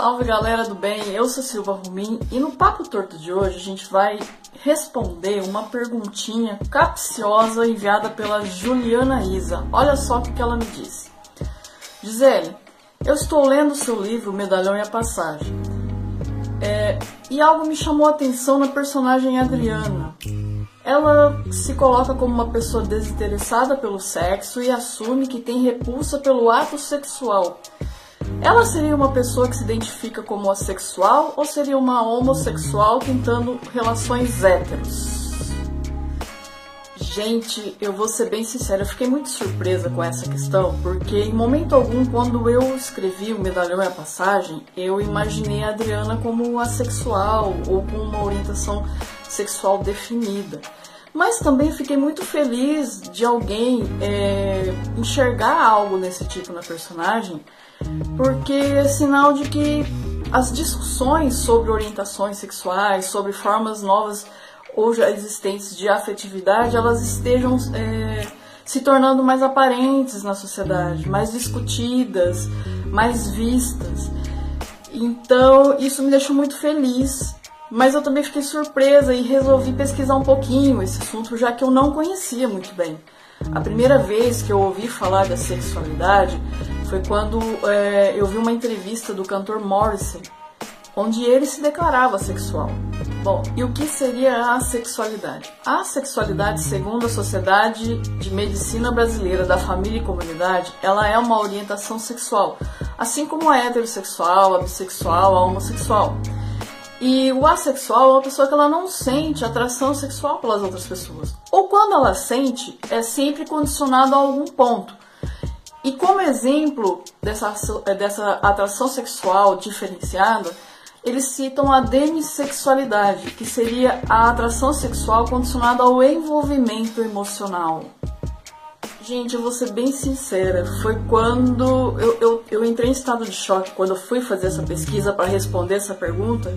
Salve galera do bem, eu sou Silva Rumin e no Papo Torto de hoje a gente vai responder uma perguntinha capciosa enviada pela Juliana Isa. Olha só o que ela me disse. Gisele, eu estou lendo seu livro Medalhão e a Passagem é, e algo me chamou a atenção na personagem Adriana. Ela se coloca como uma pessoa desinteressada pelo sexo e assume que tem repulsa pelo ato sexual ela seria uma pessoa que se identifica como assexual ou seria uma homossexual tentando relações héteros? Gente, eu vou ser bem sincera, eu fiquei muito surpresa com essa questão, porque em momento algum, quando eu escrevi o Medalhão e a Passagem, eu imaginei a Adriana como assexual ou com uma orientação sexual definida. Mas também fiquei muito feliz de alguém é, enxergar algo nesse tipo na personagem, porque é sinal de que as discussões sobre orientações sexuais, sobre formas novas ou já existentes de afetividade, elas estejam é, se tornando mais aparentes na sociedade, mais discutidas, mais vistas. Então, isso me deixou muito feliz. Mas eu também fiquei surpresa e resolvi pesquisar um pouquinho esse assunto, já que eu não conhecia muito bem. A primeira vez que eu ouvi falar da sexualidade foi quando é, eu vi uma entrevista do cantor Morrison, onde ele se declarava sexual. Bom, e o que seria a sexualidade? A sexualidade, segundo a Sociedade de Medicina Brasileira da Família e Comunidade, ela é uma orientação sexual, assim como a heterossexual, a bissexual, a homossexual. E o assexual é uma pessoa que ela não sente atração sexual pelas outras pessoas. Ou quando ela sente, é sempre condicionado a algum ponto. E como exemplo dessa, é, dessa atração sexual diferenciada, eles citam a demissexualidade, que seria a atração sexual condicionada ao envolvimento emocional. Gente, eu vou ser bem sincera, foi quando eu, eu, eu entrei em estado de choque quando eu fui fazer essa pesquisa para responder essa pergunta,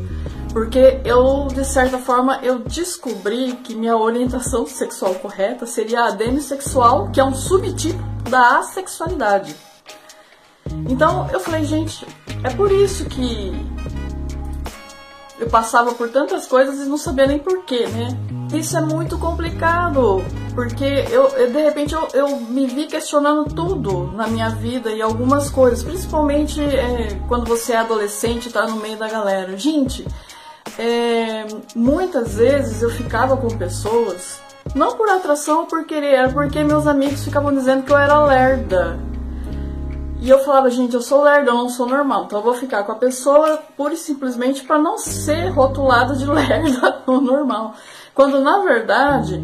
porque eu, de certa forma, eu descobri que minha orientação sexual correta seria a demissexual, que é um subtipo da assexualidade. Então eu falei, gente, é por isso que eu passava por tantas coisas e não sabia nem porquê, né? Isso é muito complicado, porque eu, eu de repente eu, eu, me vi questionando tudo na minha vida e algumas coisas, principalmente é, quando você é adolescente e tá no meio da galera. Gente, é, muitas vezes eu ficava com pessoas, não por atração ou por querer, era porque meus amigos ficavam dizendo que eu era lerda. E eu falava, gente, eu sou lerda, eu não sou normal, então eu vou ficar com a pessoa pura e simplesmente para não ser rotulada de lerda ou normal. Quando na verdade,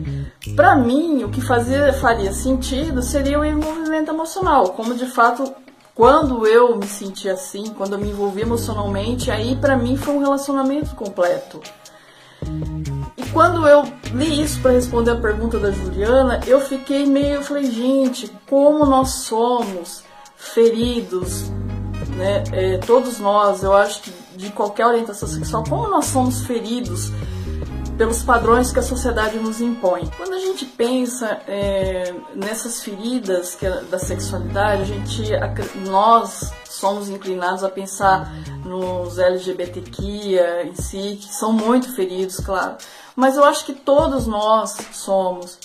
para mim, o que fazia, faria sentido seria o envolvimento emocional, como de fato quando eu me senti assim, quando eu me envolvi emocionalmente, aí para mim foi um relacionamento completo. Quando eu li isso para responder a pergunta da Juliana, eu fiquei meio, eu falei, gente, como nós somos feridos, né? É, todos nós, eu acho que de qualquer orientação sexual, como nós somos feridos pelos padrões que a sociedade nos impõe. Quando a gente pensa é, nessas feridas que é da sexualidade, a gente, nós somos inclinados a pensar nos LGBTQIA em si, que são muito feridos, claro. Mas eu acho que todos nós somos.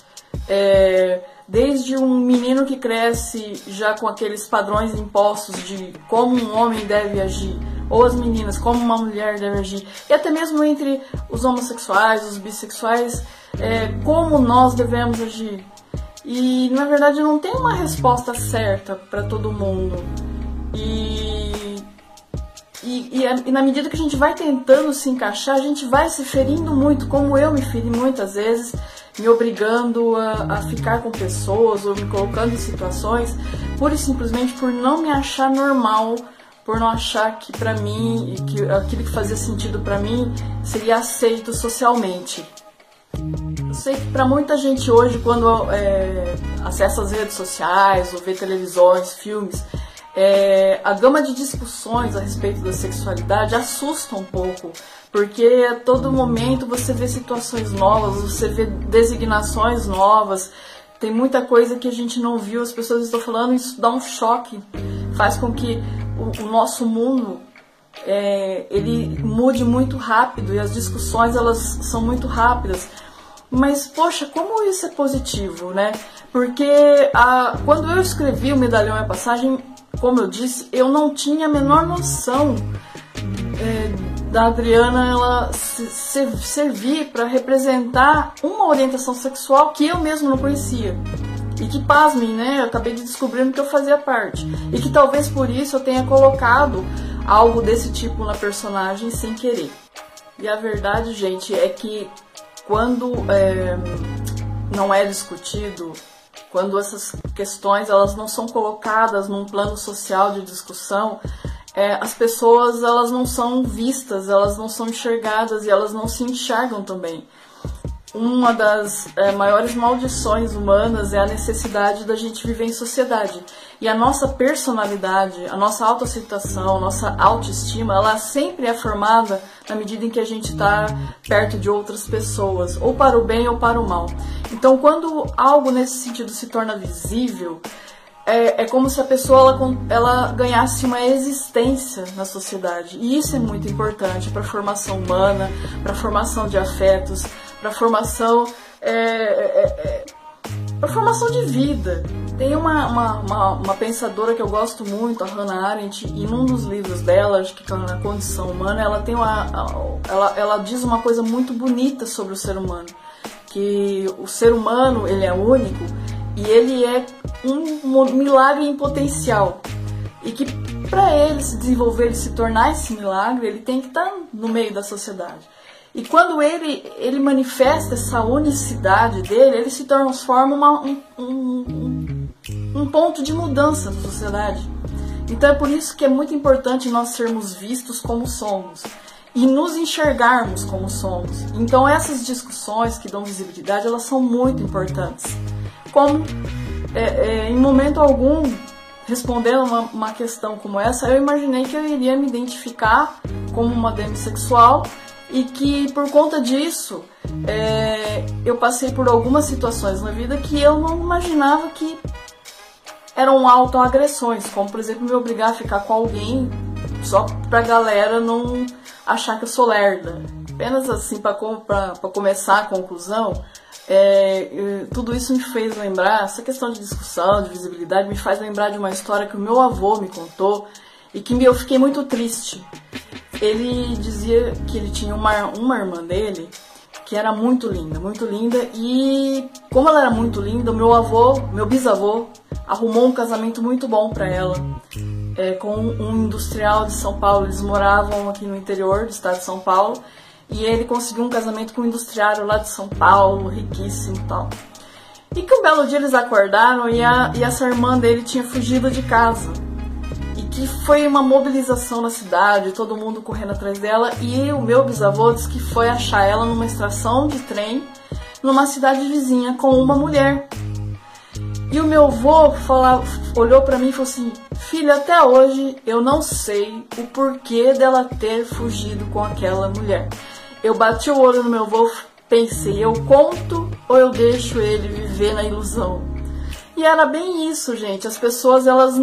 É, desde um menino que cresce já com aqueles padrões impostos de como um homem deve agir, ou as meninas, como uma mulher deve agir, e até mesmo entre os homossexuais, os bissexuais, é, como nós devemos agir. E na verdade não tem uma resposta certa para todo mundo. E, e, e, e, na medida que a gente vai tentando se encaixar, a gente vai se ferindo muito, como eu me feri muitas vezes, me obrigando a, a ficar com pessoas ou me colocando em situações, pura e simplesmente por não me achar normal por não achar que para mim, que aquilo que fazia sentido para mim seria aceito socialmente. Eu sei que para muita gente hoje, quando é, acessa as redes sociais ou vê televisões, filmes, é, a gama de discussões a respeito da sexualidade assusta um pouco, porque a todo momento você vê situações novas, você vê designações novas, tem muita coisa que a gente não viu, as pessoas estão falando, isso dá um choque, faz com que o, o nosso mundo é, ele mude muito rápido e as discussões elas são muito rápidas. Mas, poxa, como isso é positivo, né? Porque a, quando eu escrevi o Medalhão a Passagem, como eu disse, eu não tinha a menor noção é, da Adriana ela se, se, servir para representar uma orientação sexual que eu mesmo não conhecia. E que, pasmem, né? Eu acabei de descobrindo que eu fazia parte. E que talvez por isso eu tenha colocado algo desse tipo na personagem sem querer. E a verdade, gente, é que quando é, não é discutido, quando essas questões elas não são colocadas num plano social de discussão, é, as pessoas elas não são vistas, elas não são enxergadas e elas não se enxergam também uma das é, maiores maldições humanas é a necessidade da gente viver em sociedade. E a nossa personalidade, a nossa autoaceitação, a nossa autoestima, ela sempre é formada na medida em que a gente está perto de outras pessoas, ou para o bem ou para o mal. Então, quando algo nesse sentido se torna visível, é, é, como se a pessoa ela, ela, ganhasse uma existência na sociedade. E isso é muito importante para a formação humana, para a formação de afetos, para formação é, é, é para formação de vida. Tem uma, uma, uma, uma, pensadora que eu gosto muito, a Hannah Arendt, e num dos livros dela, acho que é na Condição Humana, ela tem uma, ela, ela diz uma coisa muito bonita sobre o ser humano, que o ser humano ele é único e ele é um milagre em potencial e que para ele se desenvolver e se tornar esse milagre, ele tem que estar no meio da sociedade. E quando ele, ele manifesta essa unicidade dele, ele se transforma uma, um, um, um ponto de mudança na sociedade. Então é por isso que é muito importante nós sermos vistos como somos e nos enxergarmos como somos. Então essas discussões que dão visibilidade, elas são muito importantes. Como é, é, em momento algum respondendo uma, uma questão como essa, eu imaginei que eu iria me identificar como uma demissexual e que por conta disso é, eu passei por algumas situações na vida que eu não imaginava que eram autoagressões, como por exemplo me obrigar a ficar com alguém só pra galera não achar que eu sou lerda. Apenas assim, para começar a conclusão, é, tudo isso me fez lembrar, essa questão de discussão, de visibilidade, me faz lembrar de uma história que o meu avô me contou e que eu fiquei muito triste. Ele dizia que ele tinha uma, uma irmã dele que era muito linda, muito linda, e como ela era muito linda, meu avô, meu bisavô, arrumou um casamento muito bom para ela. É, com um industrial de São Paulo, eles moravam aqui no interior do estado de São Paulo, e ele conseguiu um casamento com um industriário lá de São Paulo, riquíssimo e tal. E que um belo dia eles acordaram e, a, e essa irmã dele tinha fugido de casa que foi uma mobilização na cidade, todo mundo correndo atrás dela, e o meu bisavô disse que foi achar ela numa estação de trem numa cidade vizinha com uma mulher. E o meu avô fala, olhou para mim e falou assim: Filha, até hoje eu não sei o porquê dela ter fugido com aquela mulher. Eu bati o olho no meu avô, pensei: eu conto ou eu deixo ele viver na ilusão? E era bem isso, gente. As pessoas elas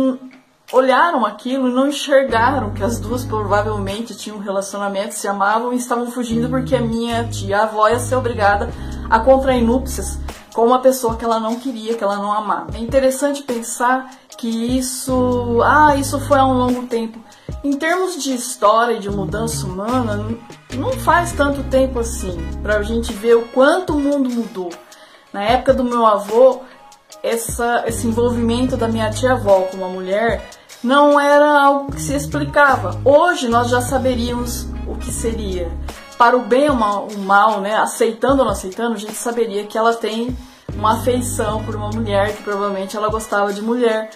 olharam aquilo e não enxergaram que as duas provavelmente tinham um relacionamento, se amavam e estavam fugindo porque a minha tia avó ia ser obrigada a contrair núpcias com uma pessoa que ela não queria, que ela não amava. É interessante pensar que isso, ah, isso foi há um longo tempo. Em termos de história e de mudança humana, não faz tanto tempo assim, para a gente ver o quanto o mundo mudou. Na época do meu avô, essa, esse envolvimento da minha tia-avó com uma mulher não era algo que se explicava. Hoje nós já saberíamos o que seria. Para o bem ou o mal, né, aceitando ou não aceitando, a gente saberia que ela tem uma afeição por uma mulher, que provavelmente ela gostava de mulher.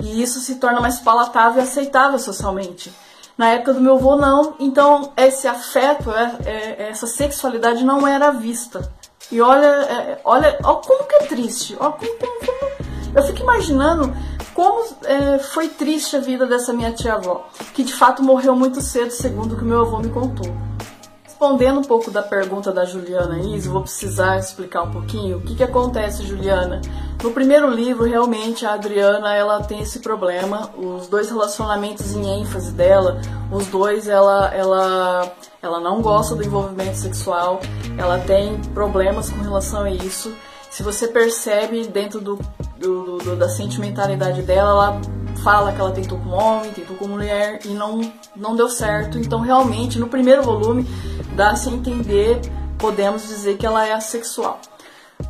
E isso se torna mais palatável e aceitável socialmente. Na época do meu avô, não. Então, esse afeto, é, é, essa sexualidade não era vista. E olha, é, olha, olha como que é triste. Olha como, como, como... Eu fico imaginando como é, foi triste a vida dessa minha tia-avó, que de fato morreu muito cedo, segundo o que meu avô me contou. respondendo um pouco da pergunta da Juliana Is, vou precisar explicar um pouquinho o que, que acontece, Juliana. No primeiro livro, realmente a Adriana ela tem esse problema. Os dois relacionamentos em ênfase dela, os dois ela ela ela não gosta do envolvimento sexual, ela tem problemas com relação a isso. Se você percebe dentro do, do, do da sentimentalidade dela, ela fala que ela tentou com homem, tentou com mulher e não, não deu certo. Então, realmente, no primeiro volume, dá-se a entender, podemos dizer que ela é assexual.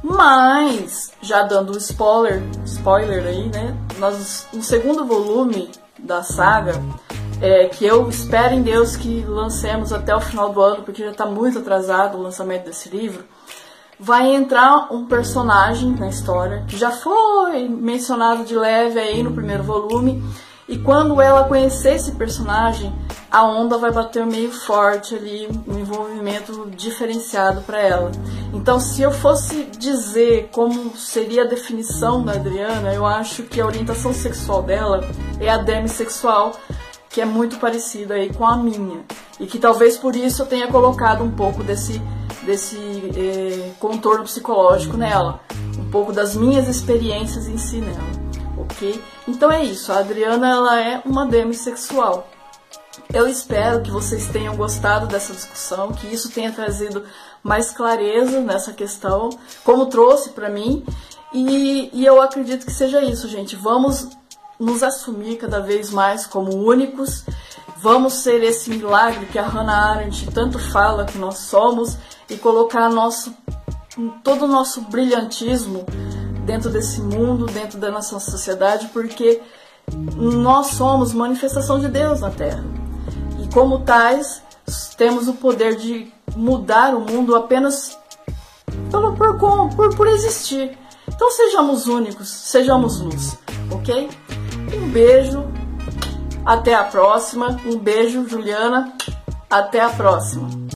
Mas, já dando um spoiler, spoiler aí, né? Nós, no segundo volume da saga, é, que eu espero em Deus que lancemos até o final do ano, porque já está muito atrasado o lançamento desse livro vai entrar um personagem na história que já foi mencionado de leve aí no primeiro volume. E quando ela conhecer esse personagem, a onda vai bater meio forte ali, um envolvimento diferenciado para ela. Então, se eu fosse dizer como seria a definição da Adriana, eu acho que a orientação sexual dela é a demissexual, que é muito parecida aí com a minha. E que talvez por isso eu tenha colocado um pouco desse desse eh, contorno psicológico nela, um pouco das minhas experiências em si nela, ok? Então é isso, a Adriana ela é uma demissexual. Eu espero que vocês tenham gostado dessa discussão, que isso tenha trazido mais clareza nessa questão, como trouxe para mim, e, e eu acredito que seja isso, gente. Vamos nos assumir cada vez mais como únicos. Vamos ser esse milagre que a Hannah Arendt tanto fala que nós somos e colocar nosso, todo o nosso brilhantismo dentro desse mundo, dentro da nossa sociedade, porque nós somos manifestação de Deus na Terra. E como tais, temos o poder de mudar o mundo apenas por, por, por, por existir. Então sejamos únicos, sejamos luz, ok? Um beijo, até a próxima. Um beijo, Juliana, até a próxima.